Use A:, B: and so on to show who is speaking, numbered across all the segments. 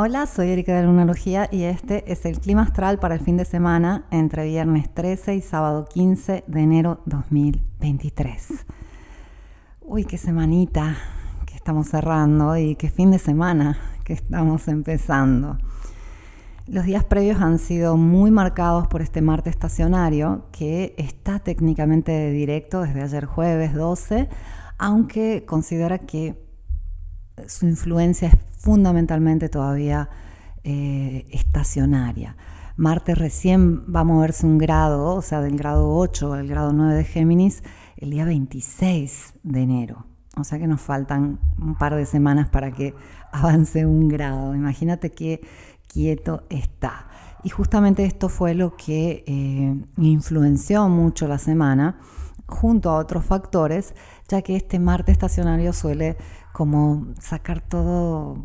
A: Hola, soy Erika de Lunalogía y este es el clima astral para el fin de semana entre viernes 13 y sábado 15 de enero 2023. Uy, qué semanita que estamos cerrando y qué fin de semana que estamos empezando. Los días previos han sido muy marcados por este Marte estacionario que está técnicamente directo desde ayer jueves 12, aunque considera que su influencia es fundamentalmente todavía eh, estacionaria. Marte recién va a moverse un grado, o sea, del grado 8 al grado 9 de Géminis, el día 26 de enero. O sea que nos faltan un par de semanas para que avance un grado. Imagínate qué quieto está. Y justamente esto fue lo que eh, influenció mucho la semana, junto a otros factores, ya que este Marte estacionario suele como sacar todo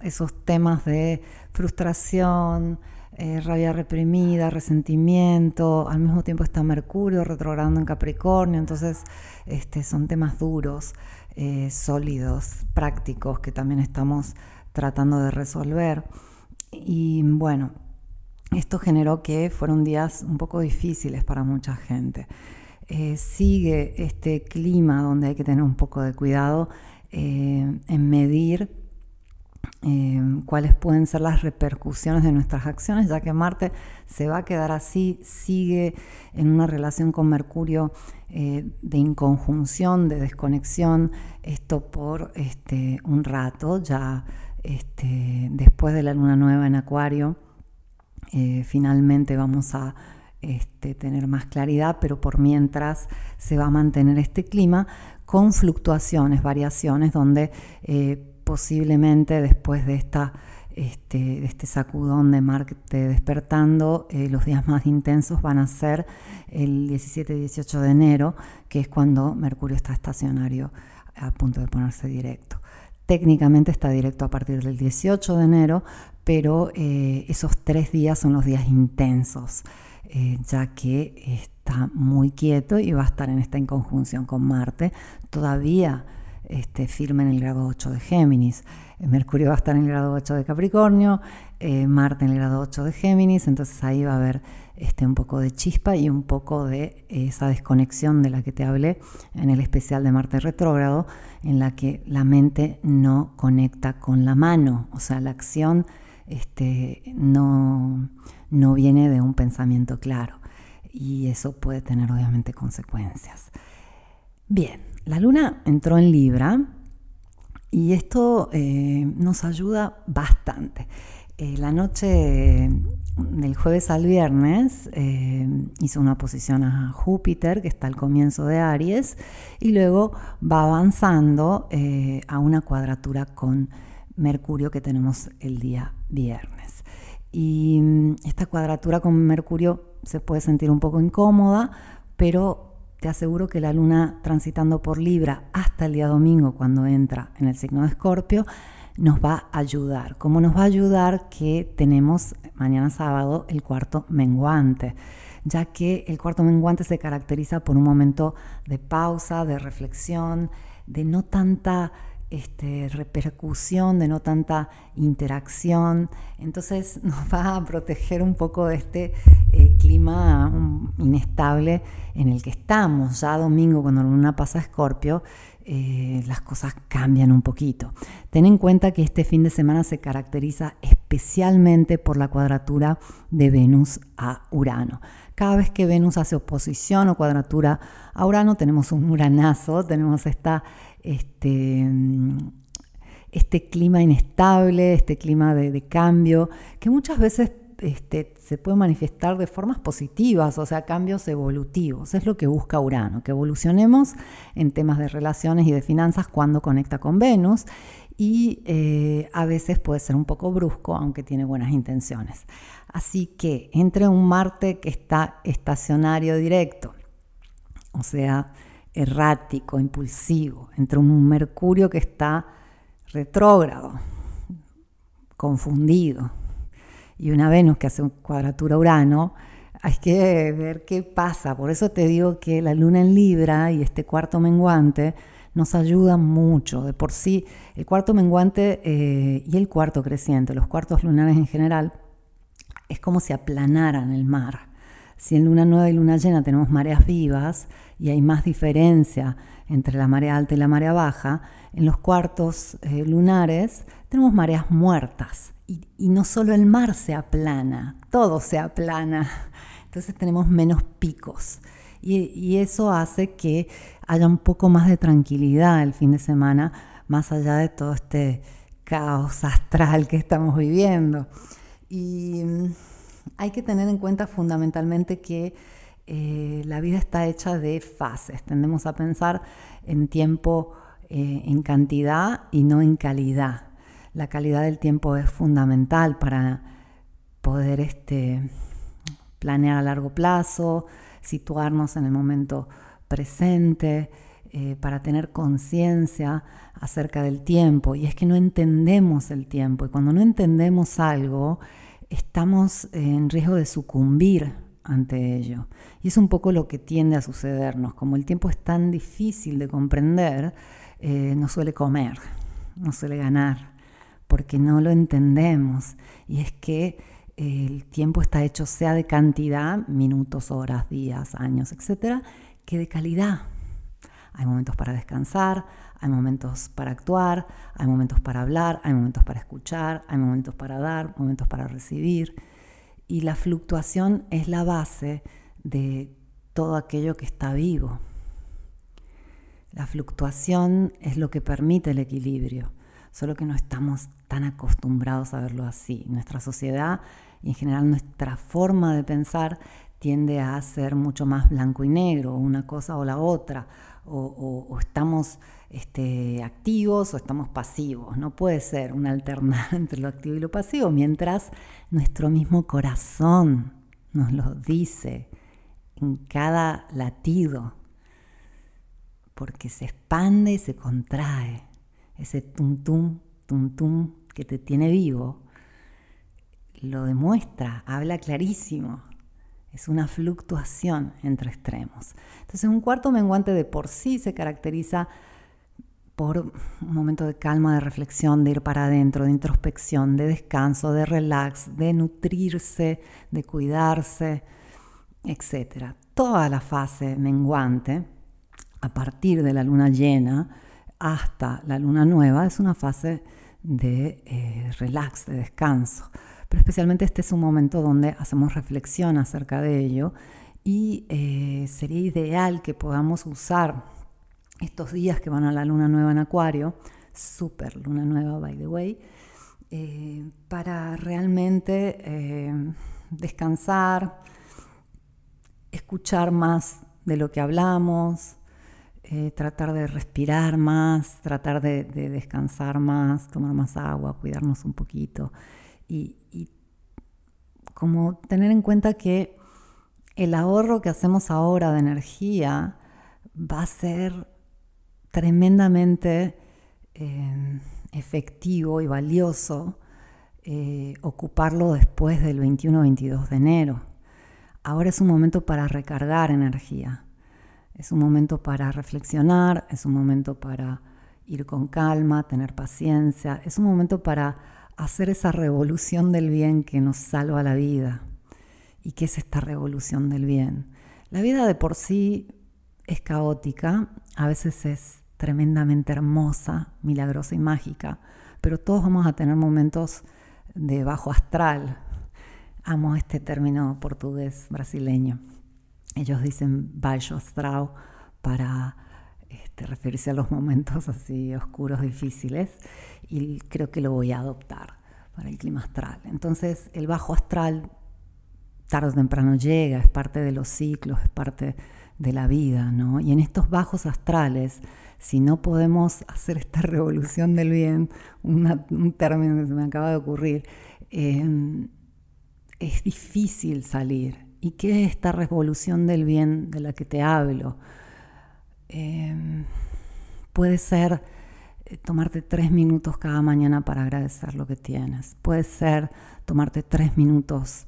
A: esos temas de frustración, eh, rabia reprimida, resentimiento, al mismo tiempo está Mercurio retrogradando en Capricornio, entonces este, son temas duros, eh, sólidos, prácticos que también estamos tratando de resolver. Y bueno, esto generó que fueron días un poco difíciles para mucha gente. Eh, sigue este clima donde hay que tener un poco de cuidado en medir Em, cuáles pueden ser las repercusiones de nuestras acciones, ya que Marte se va a quedar así, sigue en una relación con Mercurio eh, de inconjunción, de desconexión, esto por este, un rato, ya este, después de la luna nueva en Acuario, eh, finalmente vamos a este, tener más claridad, pero por mientras se va a mantener este clima con fluctuaciones, variaciones, donde eh, posiblemente después de, esta, este, este sacudón de Marte despertando, eh, los días más intensos van a ser el 17 y 18 de enero, que es cuando Mercurio está estacionario a punto de ponerse directo. Técnicamente está directo a partir del 18 de enero, pero eh, esos tres días son los días intensos, eh, ya que está muy quieto y va a estar en esta inconjunción con Marte. Todavía este, firme en el grado 8 de Géminis. Eh, Mercurio va a estar en el grado 8 de Capricornio, eh, Marte en el grado 8 de Géminis, entonces ahí va a haber este, un poco de chispa y un poco de esa desconexión de la que te hablé en el especial de Marte retrógrado, en la que la mente no conecta con la mano, o sea, la acción este, no, no viene de un pensamiento claro y eso puede tener obviamente consecuencias. Bien, la luna entró en Libra y esto eh, nos ayuda bastante. Eh, la noche del jueves al viernes eh, hizo una posición a Júpiter, que está al comienzo de Aries, y luego va avanzando a una cuadratura con Mercurio que tenemos el día viernes. Y mm, esta cuadratura con Mercurio se puede sentir un poco incómoda, pero te aseguro que la luna transitando por Libra hasta el día domingo cuando entra en el signo de Escorpio nos va a ayudar. ¿Cómo nos va a ayudar que tenemos mañana sábado el cuarto menguante? ya que el cuarto menguante se caracteriza por un momento de pausa, de reflexión, de no tanta este, repercusión, de no tanta interacción. Entonces nos va a proteger un poco de este eh, clima inestable en el que estamos. Ya domingo, cuando la luna pasa a Escorpio, eh, las cosas cambian un poquito. Ten en cuenta que este fin de semana se caracteriza especialmente por la cuadratura de Venus a Urano. Cada vez que Venus hace oposición o cuadratura a Urano, tenemos un uranazo, tenemos esta este, este clima inestable, este clima de, cambio, que muchas veces este, se puede manifestar de formas positivas, o sea, cambios evolutivos. Es lo que busca Urano, que evolucionemos en temas de relaciones y de finanzas cuando conecta con Venus y eh, a veces puede ser un poco brusco, aunque tiene buenas intenciones. Así que entre un Marte que está estacionario directo, o sea, errático, impulsivo, entre un Mercurio que está retrógrado, confundido, y una Venus que hace un cuadratura Urano, hay que ver qué pasa. Por eso te digo que la luna en Libra y este cuarto menguante nos ayuda mucho. De por sí, el cuarto menguante eh, y el cuarto creciente, los cuartos lunares en general, es como si aplanaran el mar. Si en luna nueva y luna llena tenemos mareas vivas y hay más diferencia entre la marea alta y la marea baja, en los cuartos eh, lunares tenemos mareas muertas. Y, no solo el mar se aplana, todo se aplana. Entonces tenemos menos picos. Y, eso hace que haya un poco más de tranquilidad el fin de semana, más allá de todo este caos astral que estamos viviendo. Y mm, hay que tener en cuenta fundamentalmente que eh, la vida está hecha de fases. Tendemos a pensar en tiempo, eh, en cantidad y no en calidad. La calidad del tiempo es fundamental para poder este, planear a largo plazo, situarnos en el momento presente, eh, para tener conciencia acerca del tiempo. Y es que no entendemos el tiempo. Y cuando no entendemos algo, estamos en riesgo de sucumbir ante ello. Y es un poco lo que tiende a sucedernos. Como el tiempo es tan difícil de comprender, eh, no suele comer, no suele ganar, porque no lo entendemos. Y es que el tiempo está hecho sea de cantidad, minutos, horas, días, años, etcétera, que de calidad. Hay momentos para descansar, hay momentos para actuar, hay momentos para hablar, hay momentos para escuchar, hay momentos para dar, momentos para recibir. Y la fluctuación es la base de todo aquello que está vivo. La fluctuación es lo que permite el equilibrio, solo que no estamos tan acostumbrados a verlo así. Nuestra sociedad y en general nuestra forma de pensar tiende a ser mucho más blanco y negro, una cosa o la otra, o, estamos este, activos o estamos pasivos. No puede ser una alternada entre lo activo y lo pasivo, mientras nuestro mismo corazón nos lo dice en cada latido, porque se expande y se contrae. Ese tum tum, tum tum que te tiene vivo, lo demuestra, habla clarísimo. Es una fluctuación entre extremos. Entonces un cuarto menguante de por sí se caracteriza por un momento de calma, de reflexión, de ir para adentro, de introspección, de descanso, de relax, de nutrirse, de cuidarse, etc. Toda la fase menguante, a partir de la luna llena hasta la luna nueva, es una fase de eh, relax, de descanso pero especialmente este es un momento donde hacemos reflexión acerca de ello y eh, sería ideal que podamos usar estos días que van a la luna nueva en Acuario, super luna nueva, by the way, eh, para realmente eh, descansar, escuchar más de lo que hablamos, tratar de respirar más, tratar de, de, descansar más, tomar más agua, cuidarnos un poquito y, como tener en cuenta que el ahorro que hacemos ahora de energía va a ser tremendamente eh, efectivo y valioso eh, ocuparlo después del 21-22 de enero. Ahora es un momento para recargar energía, es un momento para reflexionar, es un momento para ir con calma, tener paciencia, es un momento para hacer esa revolución del bien que nos salva la vida. ¿Y qué es esta revolución del bien? La vida de por sí es caótica, a veces es tremendamente hermosa, milagrosa y mágica, pero todos vamos a tener momentos de bajo astral. Amo este término portugués brasileño. Ellos dicen bajo astral para este, referirse a los momentos así oscuros, difíciles y creo que lo voy a adoptar para el clima astral. Entonces el bajo astral tarde o temprano llega, es parte de los ciclos, es parte de la vida, ¿no? Y en estos bajos astrales, si no podemos hacer esta revolución del bien, un término que se me acaba de ocurrir, em, es difícil salir. ¿Y qué es esta revolución del bien de la que te hablo? Em, puede ser eh, tomarte tres minutos cada mañana para agradecer lo que tienes. Puede ser tomarte tres minutos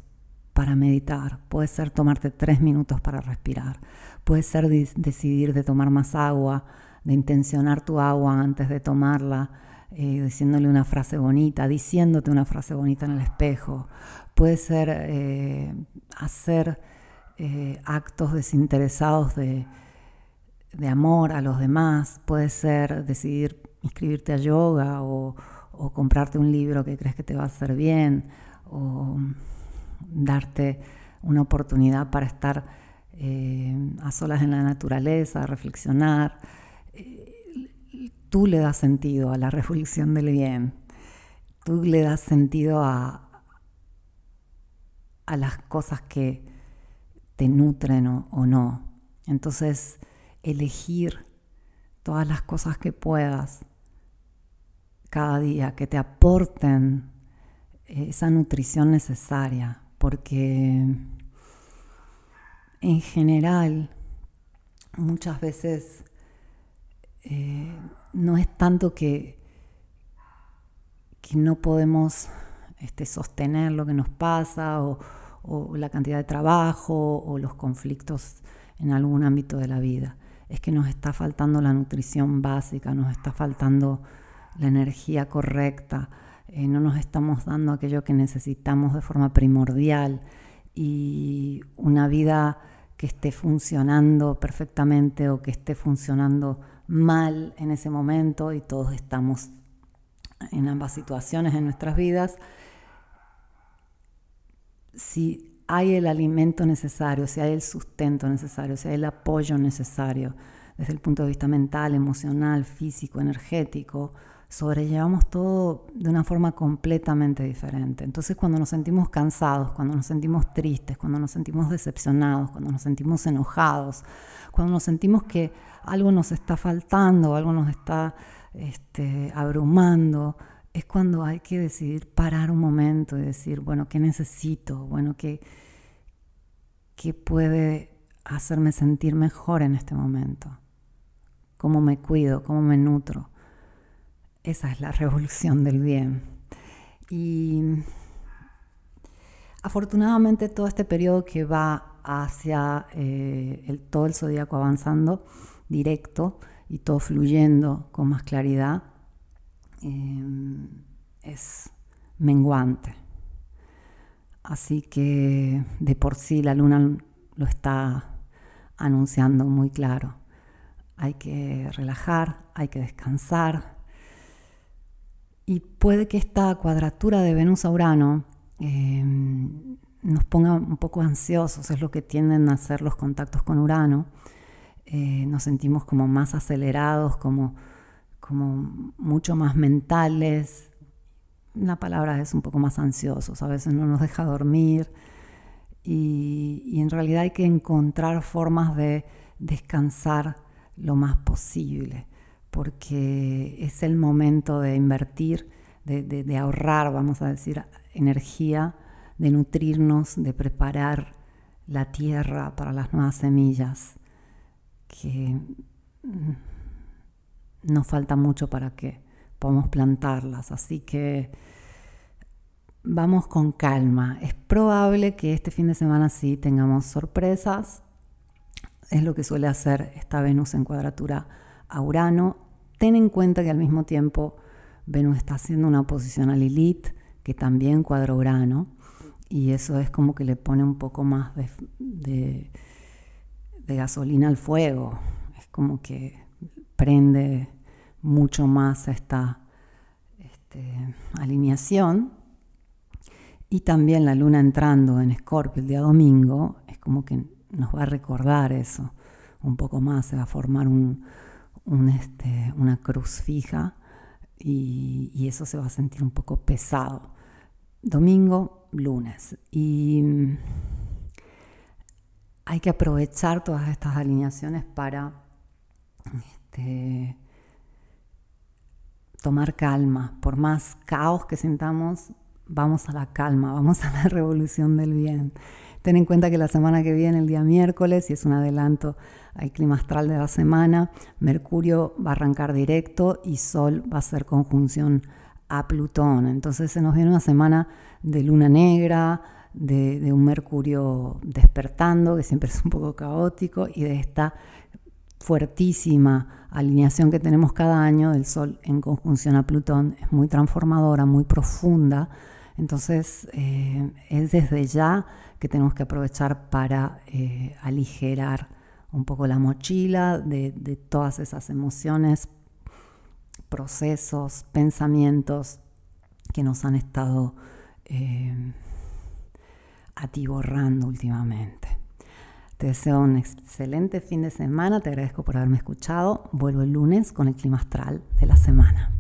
A: para meditar. Puede ser tomarte tres minutos para respirar. Puede ser decidir de tomar más agua, de intencionar tu agua antes de tomarla, eh, diciéndole una frase bonita, diciéndote una frase bonita en el espejo. Puede ser eh, hacer eh, actos desinteresados de, de, amor a los demás, puede ser decidir inscribirte a yoga o, comprarte un libro que crees que te va a hacer bien o darte una oportunidad para estar a solas en la naturaleza, reflexionar tú le das sentido a la revolución del bien, tú le das sentido a, a las cosas que te nutren o, no. Entonces, elegir todas las cosas que puedas cada día, que te aporten esa nutrición necesaria, porque en general muchas veces eh, no es tanto que, que no podemos este, sostener lo que nos pasa o, la cantidad de trabajo o los conflictos en algún ámbito de la vida. Es que nos está faltando la nutrición básica, nos está faltando la energía correcta, eh, no nos estamos dando aquello que necesitamos de forma primordial y una vida que esté funcionando perfectamente o que esté funcionando mal en ese momento y todos estamos en ambas situaciones en nuestras vidas, si hay el alimento necesario, si hay el sustento necesario, si hay el apoyo necesario desde el punto de vista mental, emocional, físico, energético, sobrellevamos todo de una forma completamente diferente. Entonces cuando nos sentimos cansados, cuando nos sentimos tristes, cuando nos sentimos decepcionados, cuando nos sentimos enojados, cuando nos sentimos que algo nos está faltando, algo nos está este, abrumando, es cuando hay que decidir parar un momento y decir, bueno, ¿qué necesito? Bueno, ¿qué, qué puede hacerme sentir mejor en este momento? ¿Cómo me cuido? ¿Cómo me nutro? Esa es la revolución del bien. Y afortunadamente todo este periodo que va hacia eh, el, todo el zodíaco avanzando directo y todo fluyendo con más claridad, eh, es menguante. Así que de por sí la luna lo está anunciando muy claro. Hay que relajar, hay que descansar, y puede que esta cuadratura de Venus a Urano em, nos ponga un poco ansiosos, es lo que tienden a hacer los contactos con Urano. Eh, nos sentimos como más acelerados, como, como mucho más mentales. Una palabra es un poco más ansiosos, a veces no nos deja dormir. Y en realidad hay que encontrar formas de descansar lo más posible porque es el momento de invertir, de, ahorrar, vamos a decir, energía, de nutrirnos, de preparar la tierra para las nuevas semillas, que mm, nos falta mucho para que podamos plantarlas. Así que vamos con calma. Es probable que este fin de semana sí tengamos sorpresas. Es lo que suele hacer esta Venus en cuadratura a Urano ten en cuenta que al mismo tiempo Venus está haciendo una oposición a Lilith, que también cuadra Urano, y eso es como que le pone un poco más de, gasolina al fuego, es como que prende mucho más esta este, alineación. Y también la luna entrando en Escorpio el día domingo, es como que nos va a recordar eso un poco más, se va a formar un, este, una cruz fija y, eso se va a sentir un poco pesado. Domingo, lunes. Y mm, hay que aprovechar todas estas alineaciones para este, tomar calma. Por más caos que sintamos, vamos a la calma, vamos a la revolución del bien. Ten en cuenta que la semana que viene, el día miércoles, y es un adelanto al clima astral de la semana, Mercurio va a arrancar directo y Sol va a ser conjunción a Plutón. Entonces se nos viene una semana de luna negra, de, un Mercurio despertando, que siempre es un poco caótico, y de esta fuertísima alineación que tenemos cada año del Sol en conjunción a Plutón es muy transformadora, muy profunda. Entonces eh, es desde ya que tenemos que aprovechar para eh, aligerar un poco la mochila de, todas esas emociones, procesos, pensamientos que nos han estado eh, atiborrando últimamente. Te deseo un excelente fin de semana, te agradezco por haberme escuchado. Vuelvo el lunes con el clima astral de la semana.